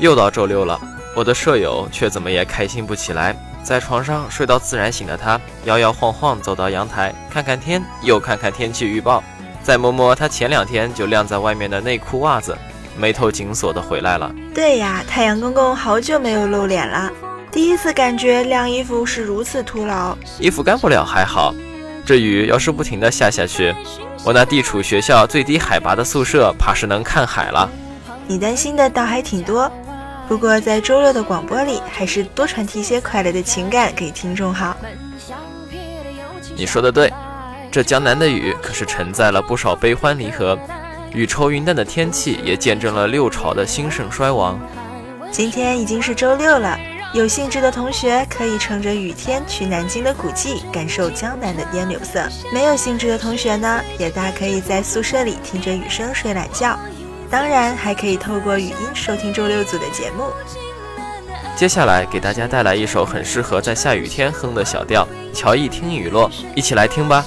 又到周六了，我的舍友却怎么也开心不起来。在床上睡到自然醒的他，摇摇晃晃走到阳台，看看天，又看看天气预报，再摸摸他前两天就晾在外面的内裤袜子，眉头紧锁的回来了。对呀，太阳公公好久没有露脸了，第一次感觉晾衣服是如此徒劳。衣服干不了还好，这雨要是不停的下下去，我那地处学校最低海拔的宿舍，怕是能看海了。你担心的倒还挺多。不过，在周六的广播里，还是多传递一些快乐的情感给听众好。你说的对，这江南的雨可是承载了不少悲欢离合，雨愁云淡的天气也见证了六朝的兴盛衰亡。今天已经是周六了，有兴致的同学可以乘着雨天去南京的古迹，感受江南的烟柳色；没有兴致的同学呢，也大可以在宿舍里听着雨声睡懒觉。当然，还可以透过语音收听周六组的节目。接下来给大家带来一首很适合在下雨天哼的小调，《乔一听雨落》，一起来听吧。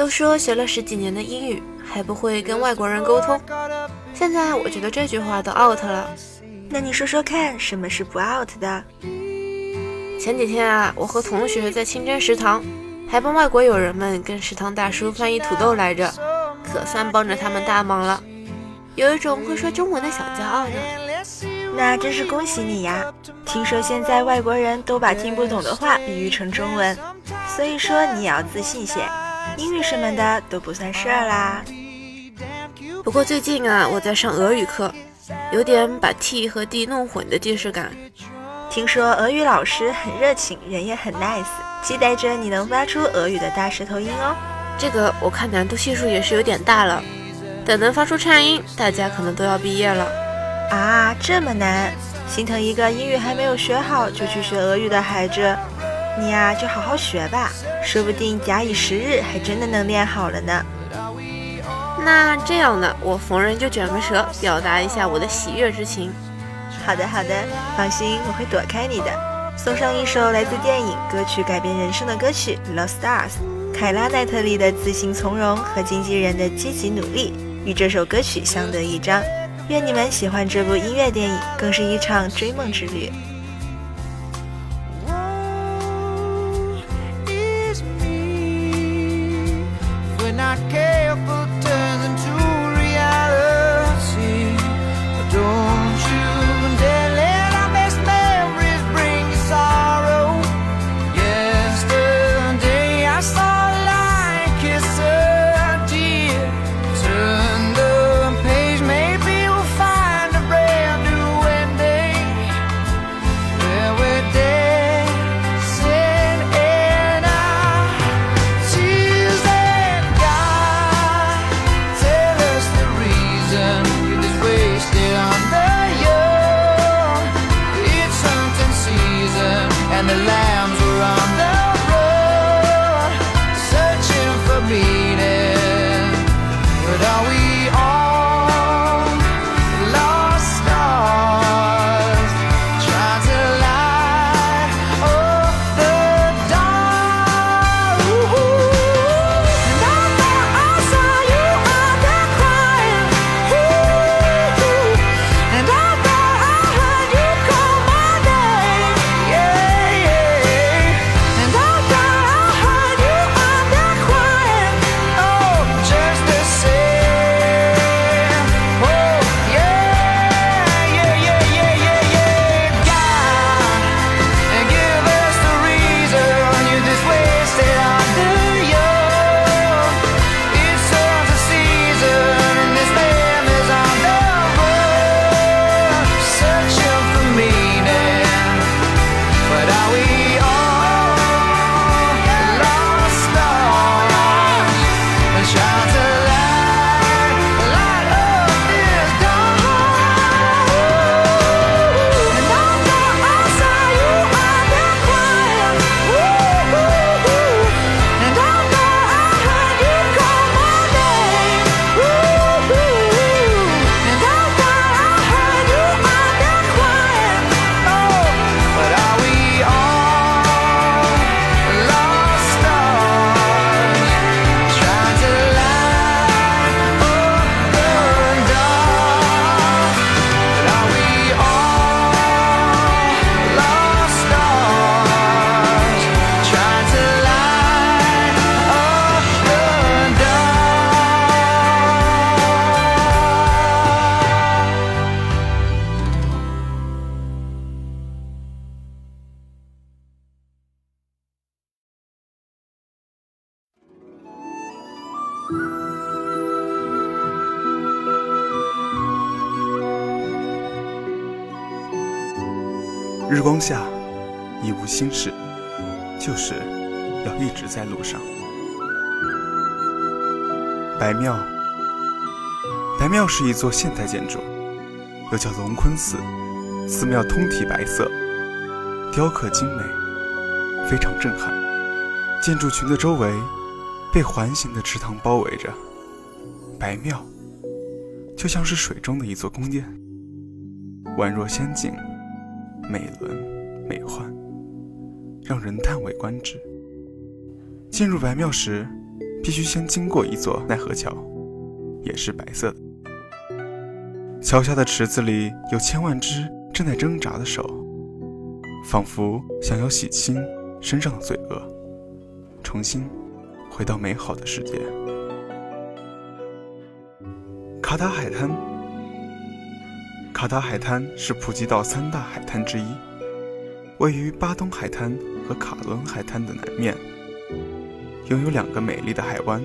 都说学了十几年的英语还不会跟外国人沟通，现在我觉得这句话都 out 了。那你说说看，什么是不 out 的？前几天啊，我和同学在清真食堂，还帮外国友人们跟食堂大叔翻译土豆来着，可算帮着他们大忙了，有一种会说中文的小骄傲呢。那真是恭喜你呀！听说现在外国人都把听不懂的话比喻成中文，所以说你也要自信些。英语什么的都不算事儿啦。不过最近啊，我在上俄语课，有点把 T 和 D 弄混的既视感。听说俄语老师很热情，人也很 nice，期待着你能发出俄语的大舌头音哦。这个我看难度系数也是有点大了，等能发出颤音，大家可能都要毕业了。啊，这么难，心疼一个英语还没有学好就去学俄语的孩子。你呀就好好学吧，说不定假以时日，还真的能练好了呢。那这样呢，我逢人就卷个舌，表达一下我的喜悦之情。好的好的，放心，我会躲开你的。送上一首来自电影歌曲改编人生的歌曲《Lost Stars》，凯拉奈特利的自信从容和经纪人的积极努力，与这首歌曲相得益彰。愿你们喜欢这部音乐电影，更是一场追梦之旅。日光下，已无心事，就是要一直在路上。白庙，白庙是一座现代建筑，又叫龙坤寺。寺庙通体白色，雕刻精美，非常震撼。建筑群的周围被环形的池塘包围着，白庙就像是水中的一座宫殿，宛若仙境。美轮美奂，让人叹为观止。进入白庙时，必须先经过一座奈何桥，也是白色的。桥下的池子里有千万只正在挣扎的手，仿佛想要洗清身上的罪恶，重新回到美好的世界。卡塔海滩。卡塔海滩是普吉岛三大海滩之一，位于巴东海滩和卡伦海滩的南面，拥有两个美丽的海湾，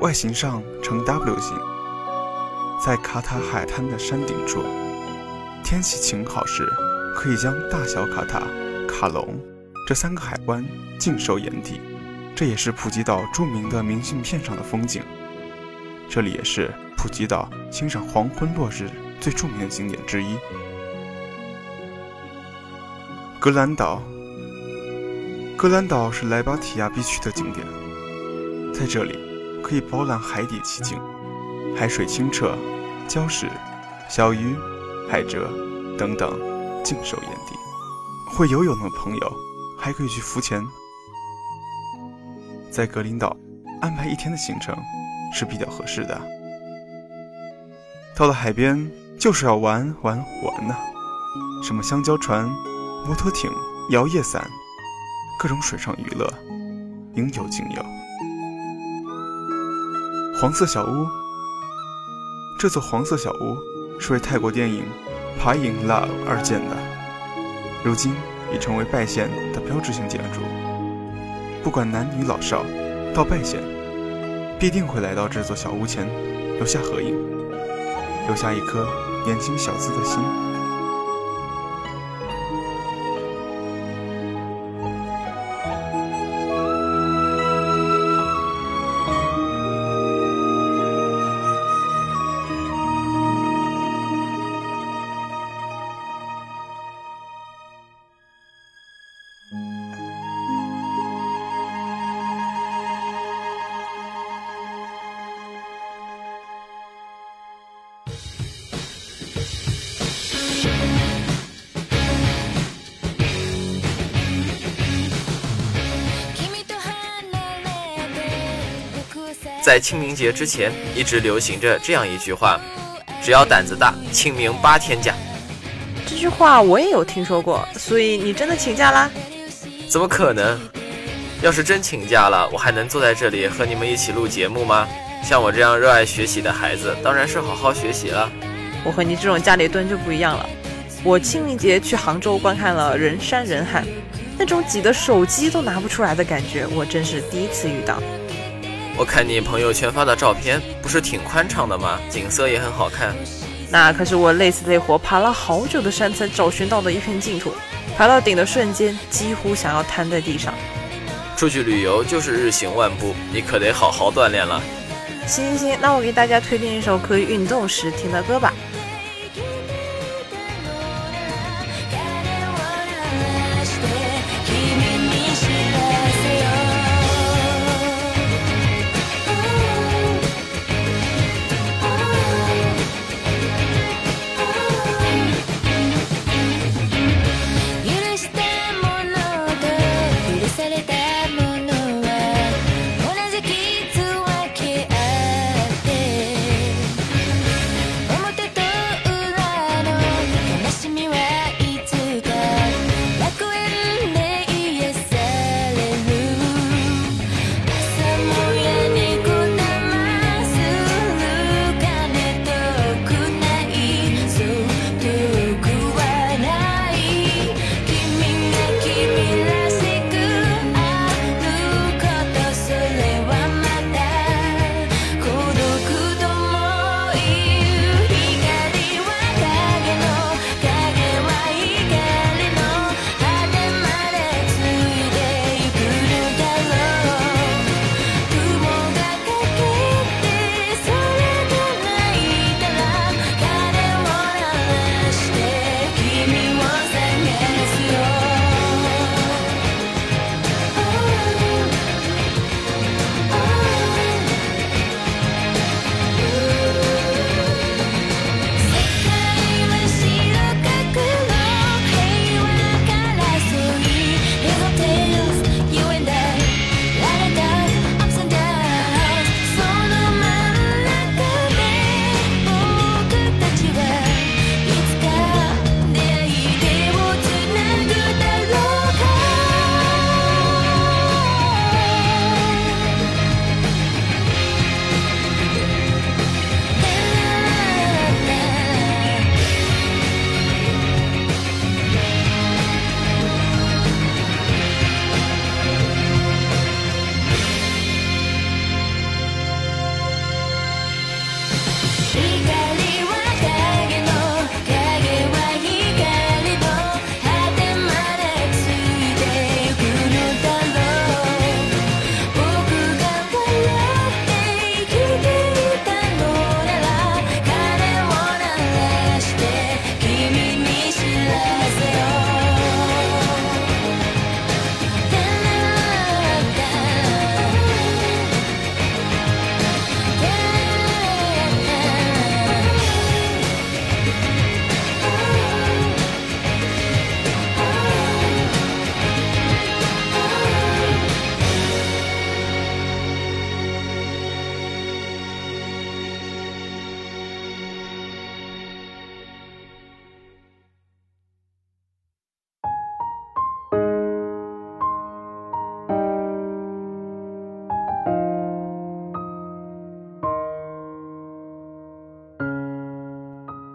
外形上呈 W 形。在卡塔海滩的山顶处，天气晴好时，可以将大小卡塔、卡隆这三个海湾尽收眼底。这也是普吉岛著名的明信片上的风景。这里也是普吉岛欣赏黄昏落日。最著名的景点之一，格兰岛。格兰岛是莱巴提亚必去的景点，在这里可以饱览海底奇景，海水清澈，礁石、小鱼、海蜇等等尽收眼底。会游泳的朋友还可以去浮潜。在格林岛安排一天的行程是比较合适的。到了海边就是要玩玩玩呐，什么香蕉船、摩托艇、摇叶伞。各种水上娱乐，应有尽有。黄色小屋，这座黄色小屋是为泰国电影《爬影 Love》而建的，如今已成为拜县的标志性建筑。不管男女老少，到拜县必定会来到这座小屋前留下合影，留下一颗年轻小资的心。在清明节之前，一直流行着这样一句话：“只要胆子大，清明八天假。”这句话我也有听说过，所以你真的请假啦？怎么可能？要是真请假了，我还能坐在这里和你们一起录节目吗？像我这样热爱学习的孩子，当然是好好学习了。我和你这种家里蹲就不一样了。我清明节去杭州观看了人山人海，那种挤得手机都拿不出来的感觉，我真是第一次遇到。我看你朋友圈发的照片，不是挺宽敞的吗？景色也很好看。那可是我累死累活爬了好久的山才找寻到的一片净土。爬到顶的瞬间，几乎想要瘫在地上。出去旅游就是日行万步，你可得好好锻炼了。行行行，那我给大家推荐一首可以运动时听的歌吧。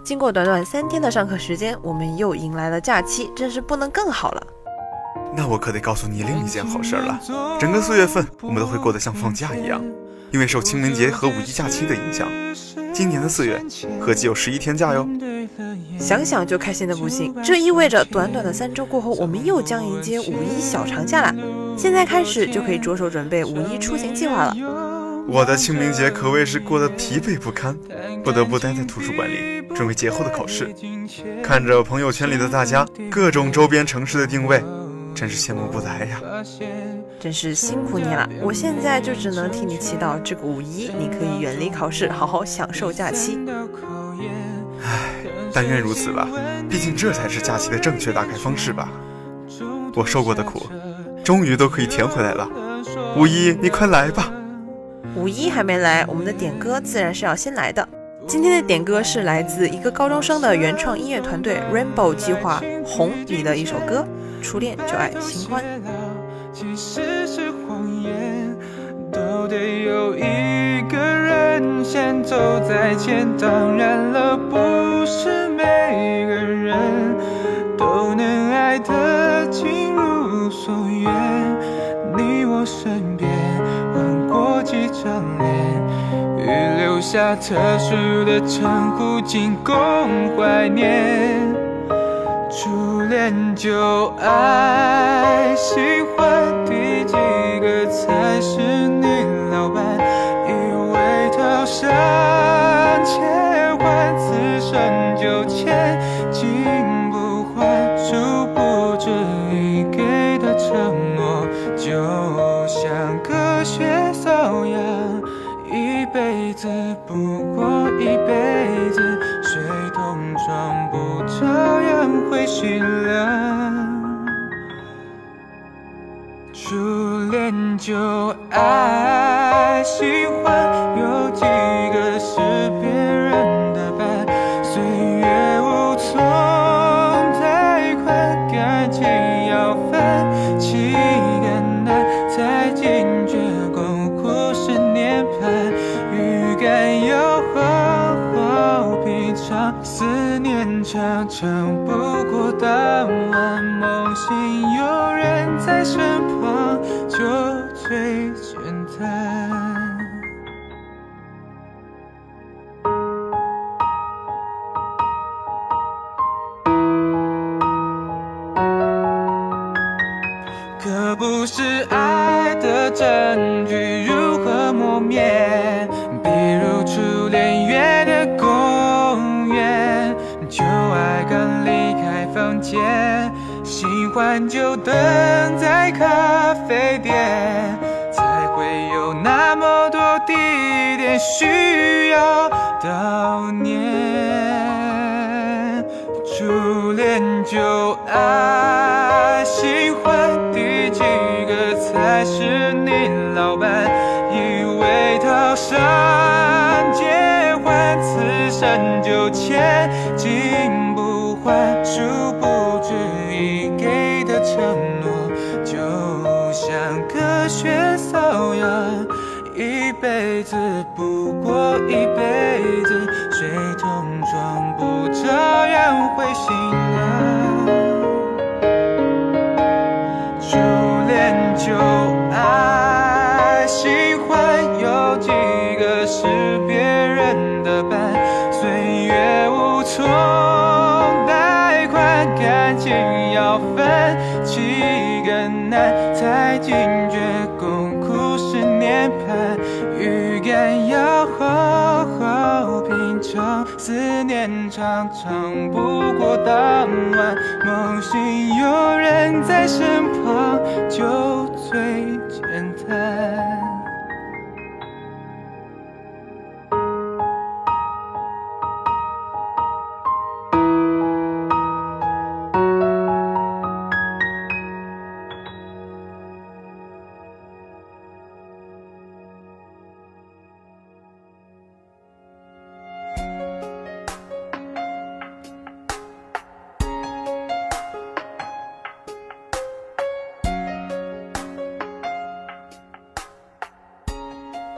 经过短短三天的上课时间，我们又迎来了假期，真是不能更好了。那我可得告诉你另一件好事了，整个四月份我们都会过得像放假一样，因为受清明节和五一假期的影响，今年的四月合计有十一天假哟。想想就开心的不行，这意味着短短的三周过后，我们又将迎接五一小长假了。现在开始就可以着手准备五一出行计划了。我的清明节可谓是过得疲惫不堪，不得不待在图书馆里准备节后的考试。看着朋友圈里的大家各种周边城市的定位。真是羡慕不来呀！真是辛苦你了，我现在就只能替你祈祷，这个五一你可以远离考试，好好享受假期。唉，但愿如此吧，毕竟这才是假期的正确打开方式吧。我受过的苦，终于都可以填回来了。五一，你快来吧！五一还没来，我们的点歌自然是要先来的。今天的点歌是来自一个高中生的原创音乐团队 Rainbow 计划红里的一首歌。初恋就爱新欢其实是谎言都得有一个人先走在前当然了不是每个人都能爱得尽如所愿你我身边换过几张脸留下特殊的称呼仅供怀念初恋就爱，喜欢第几个才是你老伴？以为套上切换，此生就样会心凉。初恋就爱，喜欢有几个是别人的伴，岁月无从太快，感情要分期更难，才惊觉共苦是涅槃，预感又好好平常，思念常常不当晚，梦醒有人在身旁，就最欢就等在咖啡店，才会有那么多地点需要悼念。初恋就爱，喜欢第几个才是你老伴？以为套上结婚，此生就千一辈子，水桶装不照样会心凉。初恋就爱，喜欢有几个是别人的伴，岁月无从贷款，感情要分期更难，才惊觉共苦是涅槃，思念常常不过当晚，梦醒有人在身旁，就醉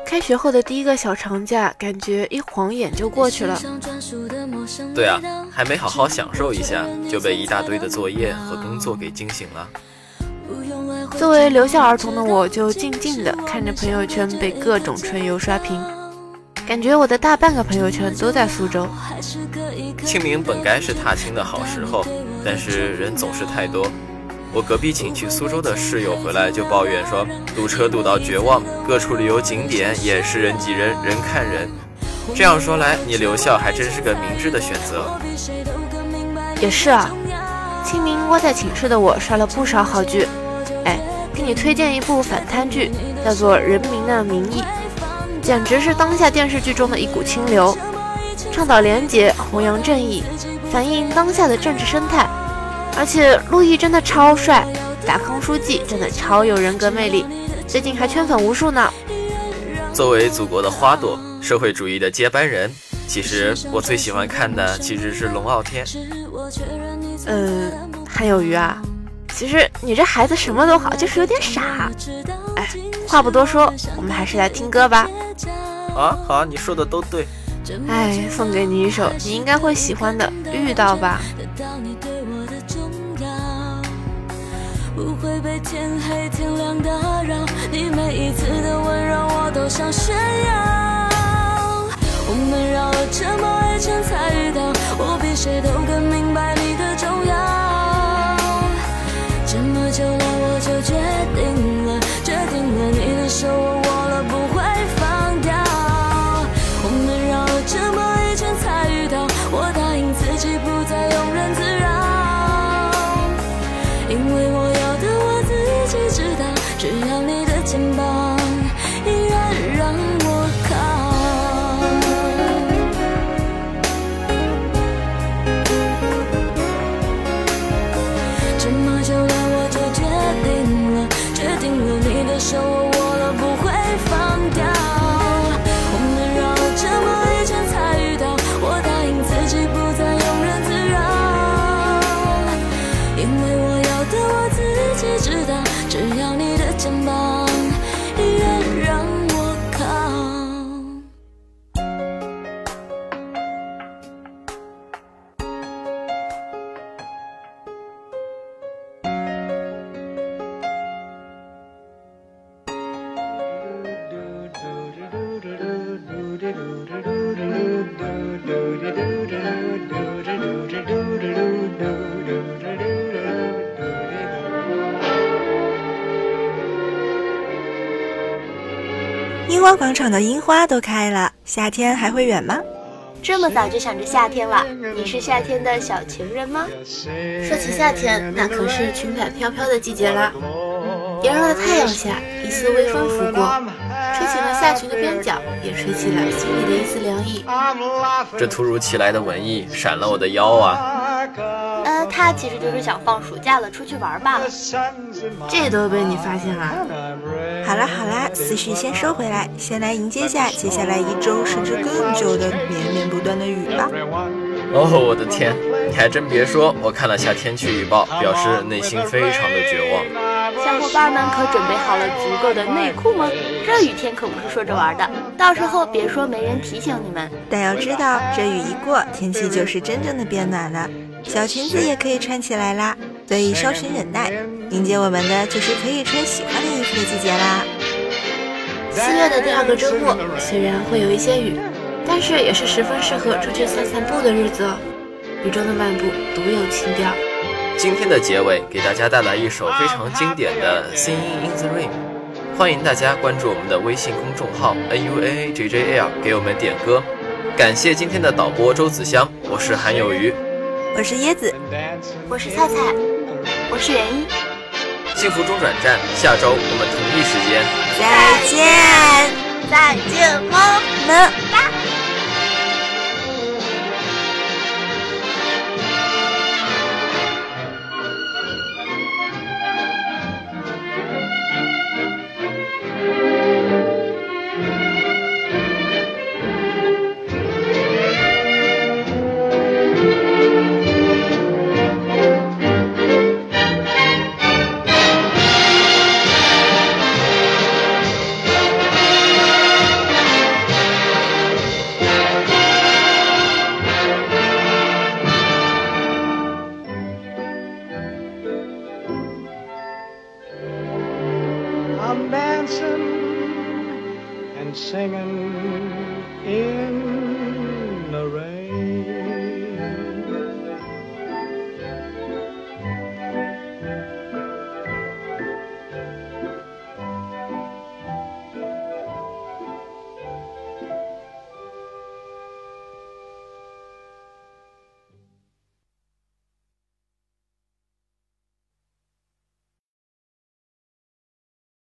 开学后的第一个小长假，感觉一晃眼就过去了。对啊，还没好好享受一下，就被一大堆的作业和工作给惊醒了。作为留校儿童的我，就静静的看着朋友圈被各种春游刷屏，感觉我的大半个朋友圈都在苏州。清明本该是踏青的好时候，但是人总是太多。我隔壁寝去苏州的室友回来就抱怨说，堵车堵到绝望，各处旅游景点也是人挤人，人看人。这样说来，你留校还真是个明智的选择。也是啊，清明窝在寝室的我刷了不少好剧。哎，给你推荐一部反贪剧，叫做《人民的名义》，简直是当下电视剧中的一股清流，倡导廉洁，弘扬正义，反映当下的政治生态。而且陆毅真的超帅，打空书记真的超有人格魅力，最近还圈粉无数呢。作为祖国的花朵，社会主义的接班人，其实我最喜欢看的其实是龙傲天。嗯，韩有鱼啊，其实你这孩子什么都好，就是有点傻。哎，话不多说，我们还是来听歌吧。啊，好，你说的都对。哎，送给你一首你应该会喜欢的《遇到》吧。不会被天黑天亮打扰，你每一次的温柔我都想炫耀。我们绕了这广场的樱花都开了，夏天还会远吗？这么早就想着夏天了，你是夏天的小情人吗？说起夏天，那可是裙摆飘飘的季节啦。炎热的太阳下，一丝微风拂过，起了夏裙的边角，也吹起了心里的一丝凉意。这突如其来的文艺闪了我的腰啊！呃，他其实就是想放暑假了，出去玩罢了。这都被你发现了。好啦好啦，思绪先收回来，先来迎接下接下来一周甚至更久的绵绵不断的雨吧。哦，我的天，你还真别说，我看了下天气预报，表示内心非常的绝望。小伙伴们可准备好了足够的内裤吗？这雨天可不是说着玩的，到时候别说没人提醒你们。但要知道，这雨一过，天气就是真正的变暖了，小裙子也可以穿起来啦。所以稍许忍耐，迎接我们的就是可以穿喜欢的衣服的季节啦。四月的第二个周末，虽然会有一些雨，但是也是十分适合出去散散步的日子哦。雨中的漫步独有情调。今天的结尾给大家带来一首非常经典的《Singing in the Rain》，欢迎大家关注我们的微信公众号 N U A J J L 给我们点歌。感谢今天的导播周子香，我是韩有余，我是椰子，我是菜菜，我是袁一。幸福中转站，下周我们同一时间再见，再见么么哒。